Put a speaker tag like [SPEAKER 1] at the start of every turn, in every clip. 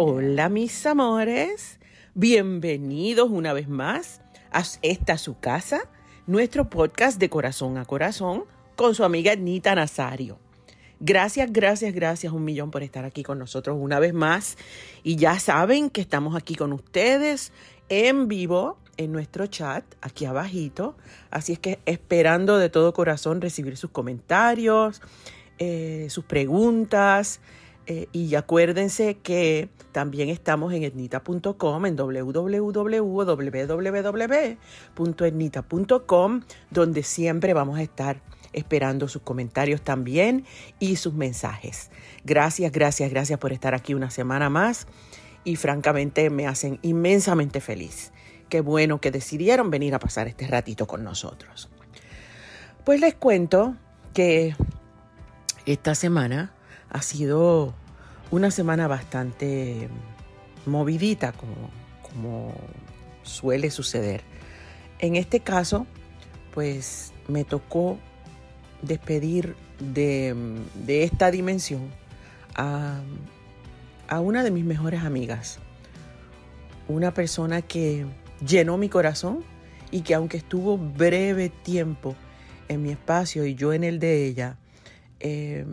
[SPEAKER 1] Hola mis amores, bienvenidos una vez más a esta su casa, nuestro podcast de corazón a corazón con su amiga Nita Nazario. Gracias, gracias, gracias un millón por estar aquí con nosotros una vez más. Y ya saben que estamos aquí con ustedes en vivo en nuestro chat, aquí abajito. Así es que esperando de todo corazón recibir sus comentarios, eh, sus preguntas. Eh, y acuérdense que también estamos en etnita.com, en www.etnita.com, donde siempre vamos a estar esperando sus comentarios también y sus mensajes. Gracias, gracias, gracias por estar aquí una semana más y francamente me hacen inmensamente feliz. Qué bueno que decidieron venir a pasar este ratito con nosotros. Pues les cuento que esta semana ha sido una semana bastante movidita, como, suele suceder. En este caso, pues me tocó despedir de, esta dimensión a, a una de mis mejores amigas, una persona que llenó mi corazón y que aunque estuvo breve tiempo en mi espacio y yo en el de ella, eh,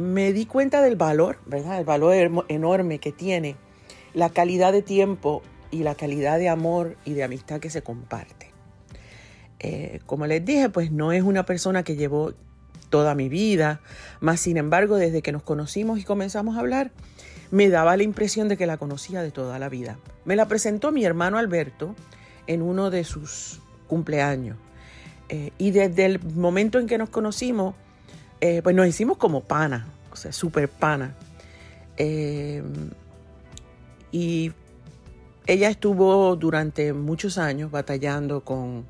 [SPEAKER 1] me di cuenta del valor, ¿verdad? El valor enorme que tiene la calidad de tiempo y la calidad de amor y de amistad que se comparte. Eh, como les dije, pues no es una persona que llevó toda mi vida, más sin embargo, desde que nos conocimos y comenzamos a hablar, me daba la impresión de que la conocía de toda la vida. Me la presentó mi hermano Alberto en uno de sus cumpleaños. Eh, y desde el momento en que nos conocimos, eh, pues nos hicimos como pana, o sea, súper pana. y ella estuvo durante muchos años batallando con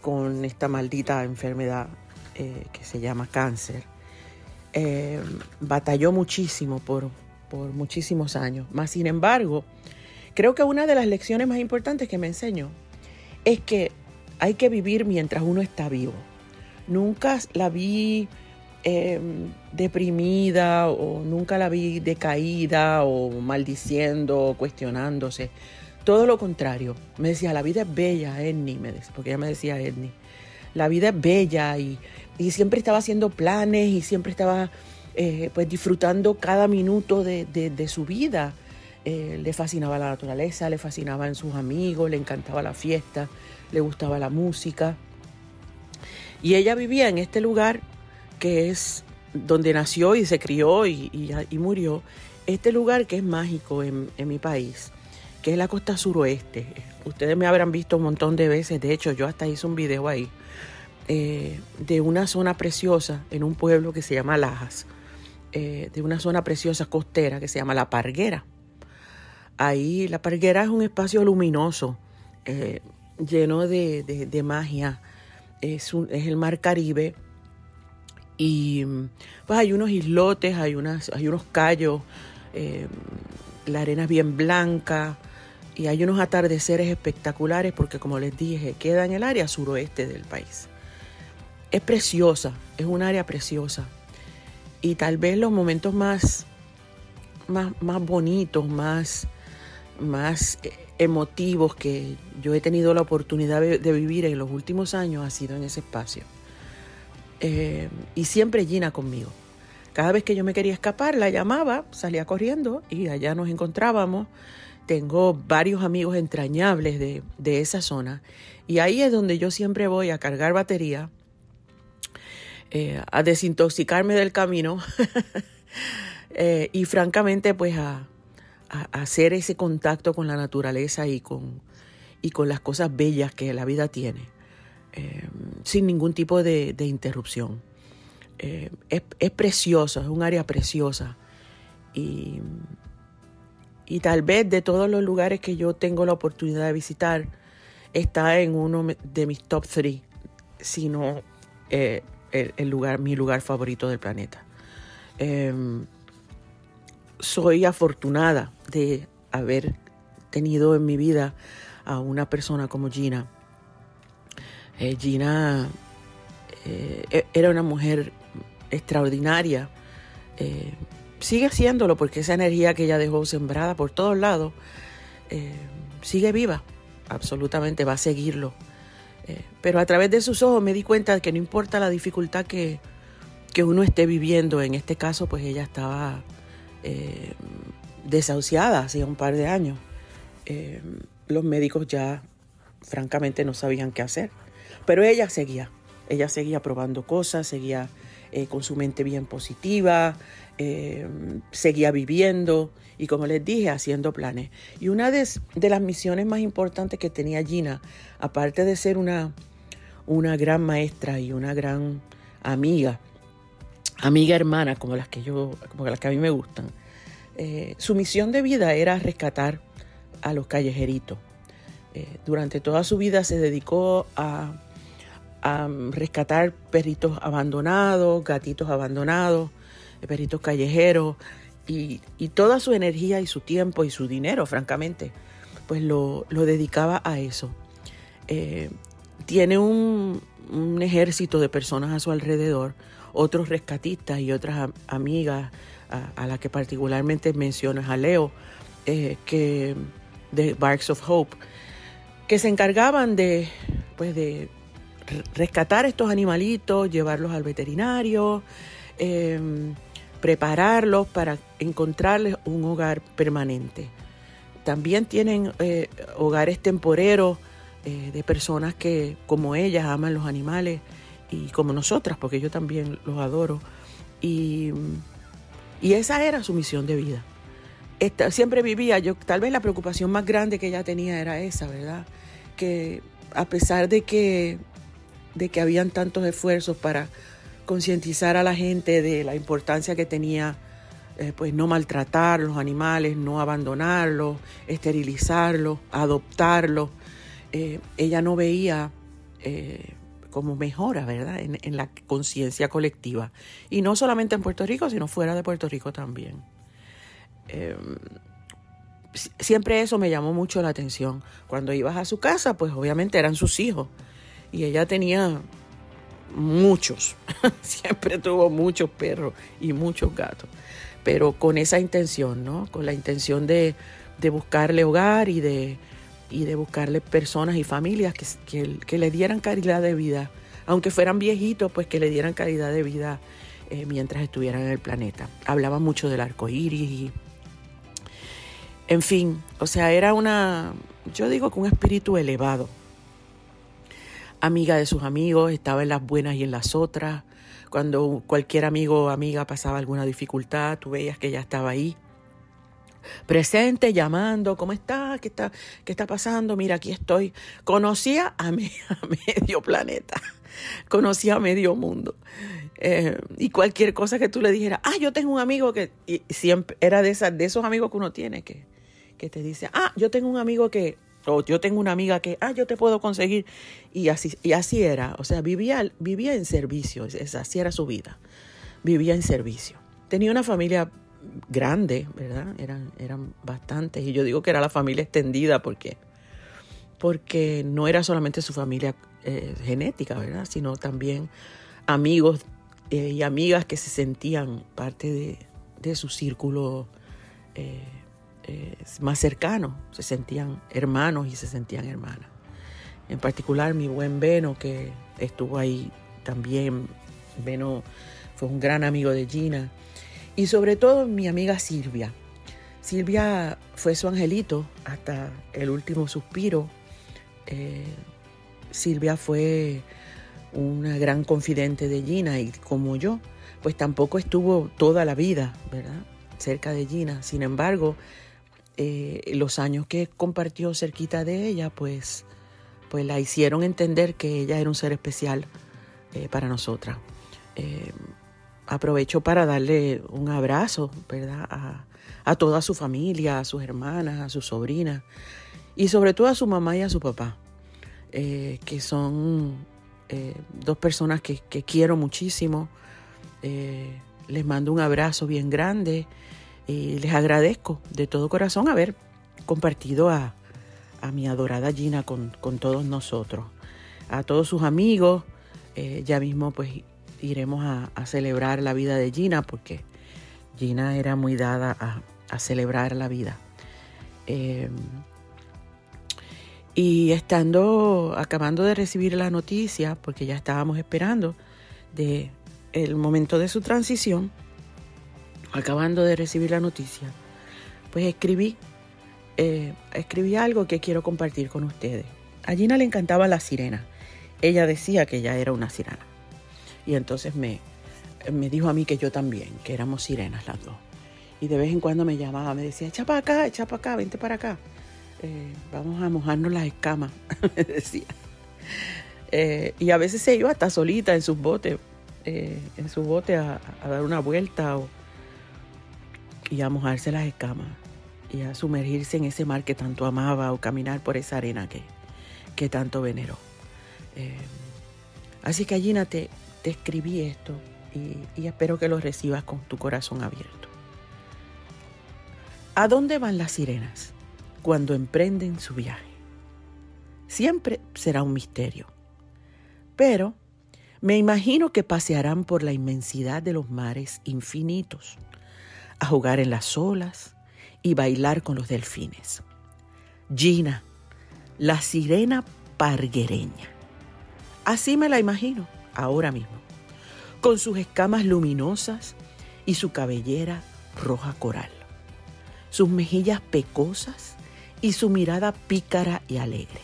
[SPEAKER 1] con esta maldita enfermedad eh, que se llama cáncer. Eh, batalló muchísimo por, por muchísimos años. Más sin embargo, creo que una de las lecciones más importantes que me enseñó es que hay que vivir mientras uno está vivo. Nunca la vi em, deprimida o nunca la vi decaída o maldiciendo o cuestionándose. Todo lo contrario. Me decía, la vida es bella, Edni, me decía, porque ella me decía Edni. La vida es bella y, siempre estaba haciendo planes y siempre estaba eh, pues disfrutando cada minuto de, su vida. Eh, le fascinaba la naturaleza, le fascinaban sus amigos, le encantaba la fiesta, le gustaba la música. Y ella vivía en este lugar que es donde nació y se crió y, murió, este lugar que es mágico en mi país que es la costa suroeste. Ustedes me habrán visto un montón de veces, de hecho yo hasta hice un video ahí, eh, de una zona preciosa en un pueblo que se llama Lajas, eh, de una zona preciosa costera que se llama La Parguera. Ahí la Parguera es un espacio luminoso, eh, lleno de, magia, es, es, el mar Caribe y pues hay unos islotes, hay, unas, hay unos callos, la arena es bien blanca, y hay unos atardeceres espectaculares porque como les dije, queda en el área suroeste del país. Es preciosa, es un área preciosa. Y tal vez los momentos más, más, más bonitos, más, más emotivos que yo he tenido la oportunidad de vivir en los últimos años ha sido en ese espacio. Y siempre Gina conmigo. Cada vez que yo me quería escapar, la llamaba, salía corriendo y allá nos encontrábamos. Tengo varios amigos entrañables de, esa zona. Y ahí es donde yo siempre voy a cargar batería, eh, a desintoxicarme del camino eh, y francamente pues a, hacer ese contacto con la naturaleza y con, y con las cosas bellas que la vida tiene, eh, sin ningún tipo de, interrupción. es, es precioso, es un área preciosa y y tal vez de todos los lugares que yo tengo la oportunidad de visitar, está en uno de mis top three, sino eh, el, lugar, mi lugar favorito del planeta. Em, soy afortunada de haber tenido en mi vida a una persona como Gina. Eh, Gina eh, e-, era una mujer extraordinaria. Eh, sigue haciéndolo porque esa energía que ella dejó sembrada por todos lados sigue viva, absolutamente va a seguirlo. pero a través de sus ojos me di cuenta de que no importa la dificultad que, que uno esté viviendo, en este caso pues ella estaba desahuciada hacía un par de años. los médicos ya francamente no sabían qué hacer. Pero ella seguía, ella seguía probando cosas, seguía eh, con su mente bien positiva, eh, seguía viviendo y como les dije, haciendo planes. Y una de, las misiones más importantes que tenía Gina, aparte de ser una, una gran maestra y una gran amiga, amiga hermana como las que yo, como las que a mí me gustan, eh, su misión de vida era rescatar a los callejeritos. Durante toda su vida se dedicó a rescatar perritos abandonados, gatitos abandonados, perritos callejeros y, toda su energía y su tiempo y su dinero, francamente, pues lo, dedicaba a eso. Eh, tiene un, ejército de personas a su alrededor, otros rescatistas y otras amigas a, las que particularmente mencionas a Leo, eh, que de Barks of Hope, que se encargaban de, pues de rescatar estos animalitos, llevarlos al veterinario, em, prepararlos para encontrarles un hogar permanente. También tienen eh, hogares temporeros eh, de personas que, como ellas, aman los animales y como nosotras, porque yo también los adoro. Y, esa era su misión de vida. Siempre vivía, yo tal vez la preocupación más grande que ella tenía era esa, ¿verdad? Que a pesar de que de que habían tantos esfuerzos para concientizar a la gente de la importancia que tenía eh, pues no maltratar los animales, no abandonarlos, esterilizarlos, adoptarlos. Eh, ella no veía eh, como mejora, ¿verdad?, en, en la conciencia colectiva. Y no solamente en Puerto Rico, sino fuera de Puerto Rico también. Siempre eso me llamó mucho la atención. Cuando ibas a su casa, pues obviamente eran sus hijos y ella tenía muchos, siempre tuvo muchos perros y muchos gatos, pero con esa intención, ¿no? Con la intención de, buscarle hogar y de, y de buscarle personas y familias que, que, le dieran calidad de vida, aunque fueran viejitos, pues que le dieran calidad de vida eh, mientras estuvieran en el planeta. Hablaba mucho del arco iris y. En fin, o sea, era una, yo digo que un espíritu elevado amiga de sus amigos, estaba en las buenas y en las otras. Cuando cualquier amigo o amiga pasaba alguna dificultad, tú veías que ella estaba ahí. Presente, llamando, ¿cómo está? ¿Qué está, qué está pasando? Mira, aquí estoy. Conocía a, medio planeta, conocía a medio mundo. Eh, y cualquier cosa que tú le dijeras, ah, yo tengo un amigo que, siempre era de, esas, de esos amigos que uno tiene, que, que te dice, ah, yo tengo un amigo que o yo tengo una amiga que, ah, yo te puedo conseguir. Y así, y así era. O sea, vivía, vivía en servicio. así era su vida. Vivía en servicio. Tenía una familia grande, ¿verdad? Eran, eran bastantes. Y yo digo que era la familia extendida porque, porque no era solamente su familia eh, genética, ¿verdad? Sino también amigos eh, y amigas que se sentían parte de, de su círculo eh, eh, más cercanos, se sentían hermanos y se sentían hermanas. En particular mi buen Beno, que estuvo ahí también. Beno fue un gran amigo de Gina. Y sobre todo mi amiga Silvia. Silvia fue su angelito hasta el último suspiro. Eh, Silvia fue una gran confidente de Gina y como yo, pues tampoco estuvo toda la vida, ¿verdad? Cerca de Gina. Sin embargo, eh, los años que compartió cerquita de ella, pues, pues la hicieron entender que ella era un ser especial eh, para nosotras. Eh, aprovecho para darle un abrazo, ¿verdad? A, toda su familia, a sus hermanas, a sus sobrinas y sobre todo a su mamá y a su papá, que son dos personas que quiero muchísimo. les mando un abrazo bien grande y les agradezco de todo corazón haber compartido a, mi adorada Gina con, todos nosotros. A todos sus amigos, eh, ya mismo pues iremos a, celebrar la vida de Gina porque Gina era muy dada a, celebrar la vida. Em, y estando, acabando de recibir la noticia, porque ya estábamos esperando de el momento de su transición, acabando de recibir la noticia, pues escribí, eh, escribí algo que quiero compartir con ustedes. A Gina le encantaba la sirena. Ella decía que ella era una sirena. Y entonces me, me dijo a mí que yo también, que éramos sirenas las dos. Y de vez en cuando me llamaba, me decía, echa para acá, echa para acá, vente para acá. Eh, vamos a mojarnos las escamas, me decía. Eh, y a veces se iba hasta solita en sus botes, en su bote a, a, dar una vuelta o, y a mojarse las escamas y a sumergirse en ese mar que tanto amaba o caminar por esa arena que, que tanto veneró. Eh, así que Gina te, te escribí esto y, y espero que lo recibas con tu corazón abierto. ¿A dónde van las sirenas cuando emprenden su viaje? Siempre será un misterio, pero me imagino que pasearán por la inmensidad de los mares infinitos a jugar en las olas y bailar con los delfines. Gina, la sirena parguereña. Así me la imagino ahora mismo, con sus escamas luminosas y su cabellera roja coral, sus mejillas pecosas y su mirada pícara y alegre.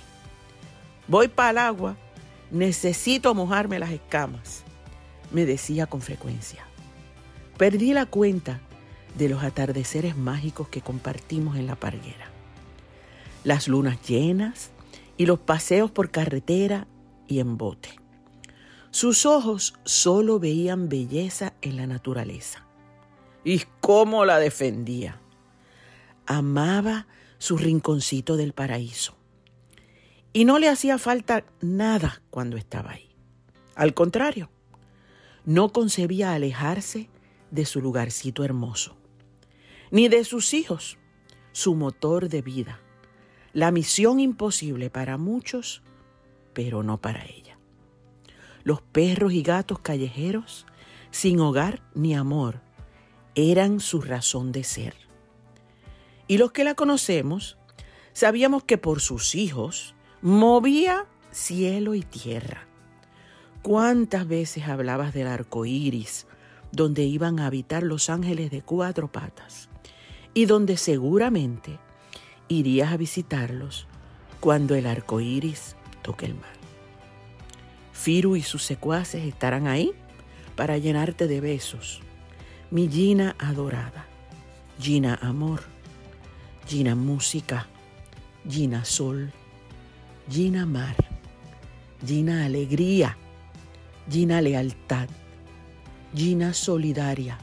[SPEAKER 1] Voy para el agua, necesito mojarme las escamas, me decía con frecuencia. Perdí la cuenta de los atardeceres mágicos que compartimos en la parguera. Las lunas llenas y los paseos por carretera y en bote. Sus ojos solo veían belleza en la naturaleza. Y cómo la defendía. Amaba su rinconcito del paraíso. Y no le hacía falta nada cuando estaba ahí. Al contrario, no concebía alejarse de su lugarcito hermoso ni de sus hijos, su motor de vida, la misión imposible para muchos, pero no para ella. Los perros y gatos callejeros, sin hogar ni amor, eran su razón de ser. Y los que la conocemos, sabíamos que por sus hijos movía cielo y tierra. ¿Cuántas veces hablabas del arco iris, donde iban a habitar los ángeles de cuatro patas? Y donde seguramente irías a visitarlos cuando el arco iris toque el mar. Firu y sus secuaces estarán ahí para llenarte de besos. Mi Gina adorada, Gina amor, Gina música, Gina sol, Gina mar, Gina alegría, Gina lealtad, Gina solidaria,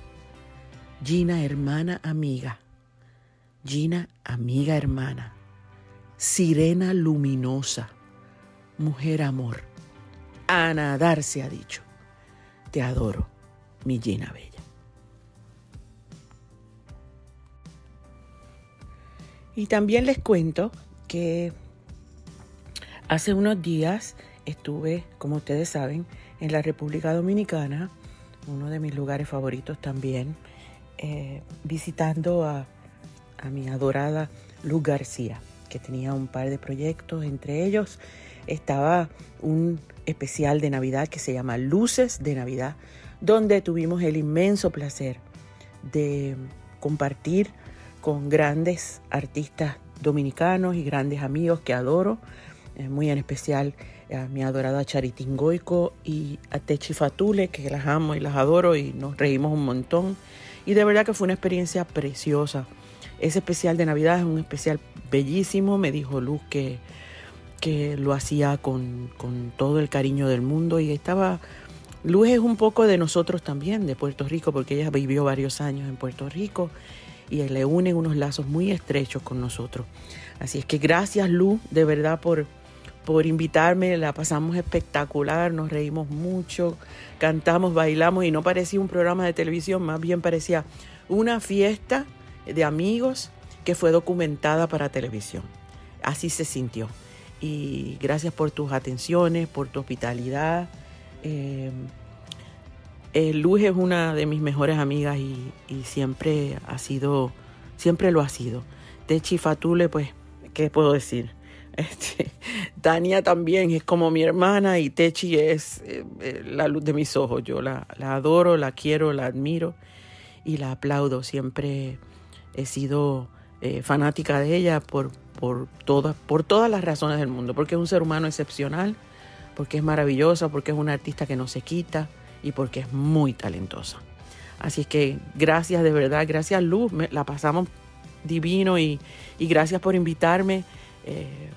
[SPEAKER 1] Gina hermana amiga, Gina, amiga hermana, sirena luminosa, mujer amor, a nadar se ha dicho. Te adoro, mi Gina Bella. Y también les cuento que hace unos días estuve, como ustedes saben, en la República Dominicana, uno de mis lugares favoritos también, eh, visitando a a mi adorada Luz García, que tenía un par de proyectos, entre ellos estaba un especial de Navidad que se llama Luces de Navidad, donde tuvimos el inmenso placer de compartir con grandes artistas dominicanos y grandes amigos que adoro, eh, muy en especial a mi adorada Charitín Goico y a Techi Fatule, que las amo y las adoro y nos reímos un montón. Y de verdad que fue una experiencia preciosa ese especial de Navidad es un especial bellísimo. Me dijo Luz que, que lo hacía con, todo el cariño del mundo y estaba... Luz es un poco de nosotros también, de Puerto Rico, porque ella vivió varios años en Puerto Rico y le unen unos lazos muy estrechos con nosotros. Así es que gracias Luz, de verdad, por, por invitarme. La pasamos espectacular, nos reímos mucho, cantamos, bailamos y no parecía un programa de televisión, más bien parecía una fiesta de amigos que fue documentada para televisión. Así se sintió. Y gracias por tus atenciones, por tu hospitalidad. Eh, eh, Luz es una de mis mejores amigas y, siempre ha sido, siempre lo ha sido. Techi Fatule, pues, ¿qué puedo decir? Este, Tania también es como mi hermana y Techi es eh, la luz de mis ojos. Yo la, adoro, la quiero, la admiro y la aplaudo. Siempre he sido fanática de ella por, por, todas, por todas las razones del mundo, porque es un ser humano excepcional, porque es maravillosa, porque es una artista que no se quita y porque es muy talentosa. Así es que gracias de verdad, gracias Luz, la pasamos divino y, gracias por invitarme eh,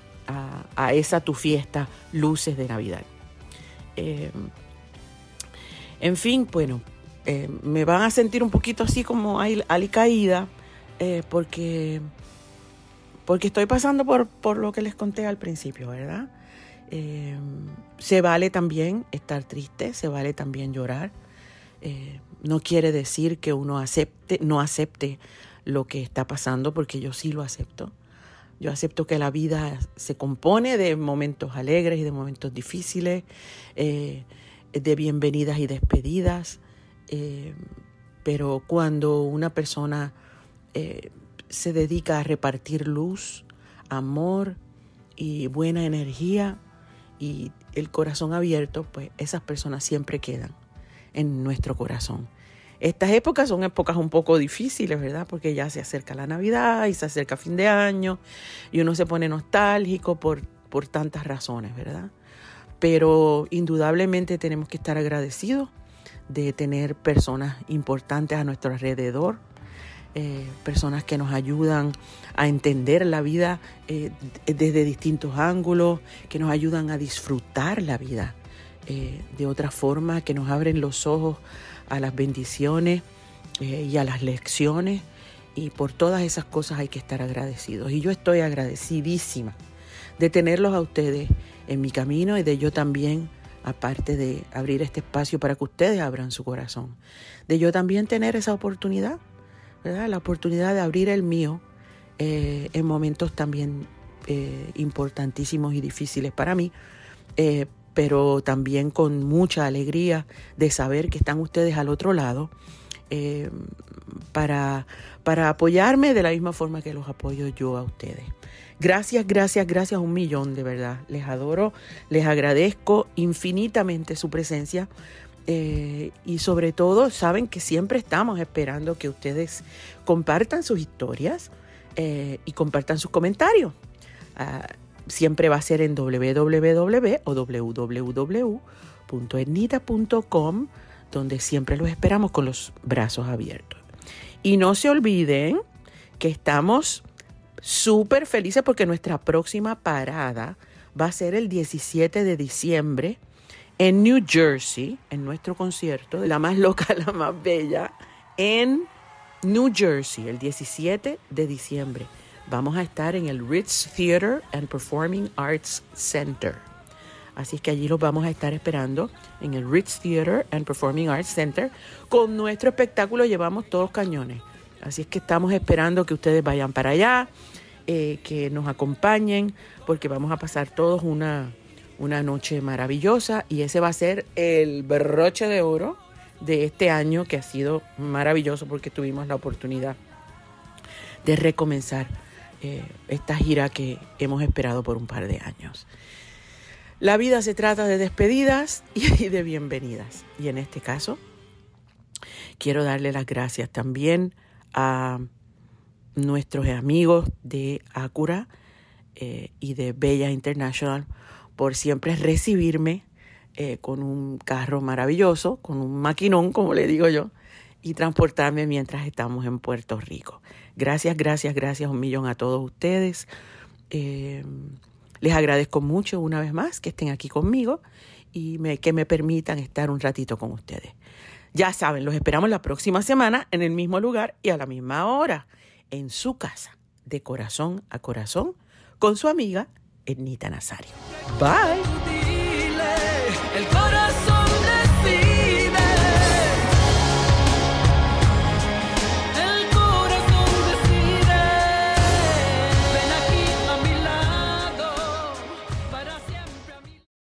[SPEAKER 1] a, esa tu fiesta, Luces de Navidad. Eh, en fin, bueno, eh, me van a sentir un poquito así como alicaída porque, porque estoy pasando por, por lo que les conté al principio, ¿verdad? Eh, se vale también estar triste, se vale también llorar. Eh, no quiere decir que uno acepte, no acepte lo que está pasando, porque yo sí lo acepto. Yo acepto que la vida se compone de momentos alegres y de momentos difíciles, eh, de bienvenidas y despedidas. pero cuando una persona se dedica a repartir luz, amor y buena energía, y el corazón abierto, pues esas personas siempre quedan en nuestro corazón. Estas épocas son épocas un poco difíciles, ¿verdad? Porque ya se acerca la Navidad y se acerca fin de año y uno se pone nostálgico por, por tantas razones, ¿verdad? Pero indudablemente tenemos que estar agradecidos de tener personas importantes a nuestro alrededor, eh, personas que nos ayudan a entender la vida eh, desde distintos ángulos, que nos ayudan a disfrutar la vida eh, de otra forma, que nos abren los ojos a las bendiciones y a las lecciones. Y por todas esas cosas hay que estar agradecidos. Y yo estoy agradecidísima de tenerlos a ustedes en mi camino y de yo también aparte de abrir este espacio para que ustedes abran su corazón, de yo también tener esa oportunidad la oportunidad de abrir el mío eh, en momentos también eh, importantísimos y difíciles para mí, eh, pero también con mucha alegría de saber que están ustedes al otro lado para, para apoyarme de la misma forma que los apoyo yo a ustedes. Gracias, gracias, gracias un millón de verdad. Les adoro, les agradezco infinitamente su presencia. Eh, y sobre todo, saben que siempre estamos esperando que ustedes compartan sus historias eh, y compartan sus comentarios. Ah, siempre va a ser en www www.ernita.com, donde siempre los esperamos con los brazos abiertos. Y no se olviden que estamos súper felices porque nuestra próxima parada va a ser el 17 de diciembre en New Jersey, en nuestro concierto, la más loca, la más bella, en New Jersey, el 17 de diciembre. Vamos a estar en el Ritz Theater and Performing Arts Center. Así es que allí los vamos a estar esperando en el Ritz Theater and Performing Arts Center. Con nuestro espectáculo llevamos todos cañones. Así es que estamos esperando que ustedes vayan para allá, eh, que nos acompañen, porque vamos a pasar todos una, una noche maravillosa y ese va a ser el broche de oro de este año que ha sido maravilloso porque tuvimos la oportunidad de recomenzar eh, esta gira que hemos esperado por un par de años. La vida se trata de despedidas y de bienvenidas. Y en este caso, quiero darle las gracias también a nuestros amigos de Acura eh, y de Bella International por siempre recibirme eh, con un carro maravilloso, con un maquinón, como le digo yo, y transportarme mientras estamos en Puerto Rico. Gracias, gracias, gracias un millón a todos ustedes. Eh, les agradezco mucho una vez más que estén aquí conmigo y que me permitan estar un ratito con ustedes. Ya saben, los esperamos la próxima semana en el mismo lugar y a la misma hora, en su casa, de corazón a corazón, con su amiga Ernita Nazario. Bye.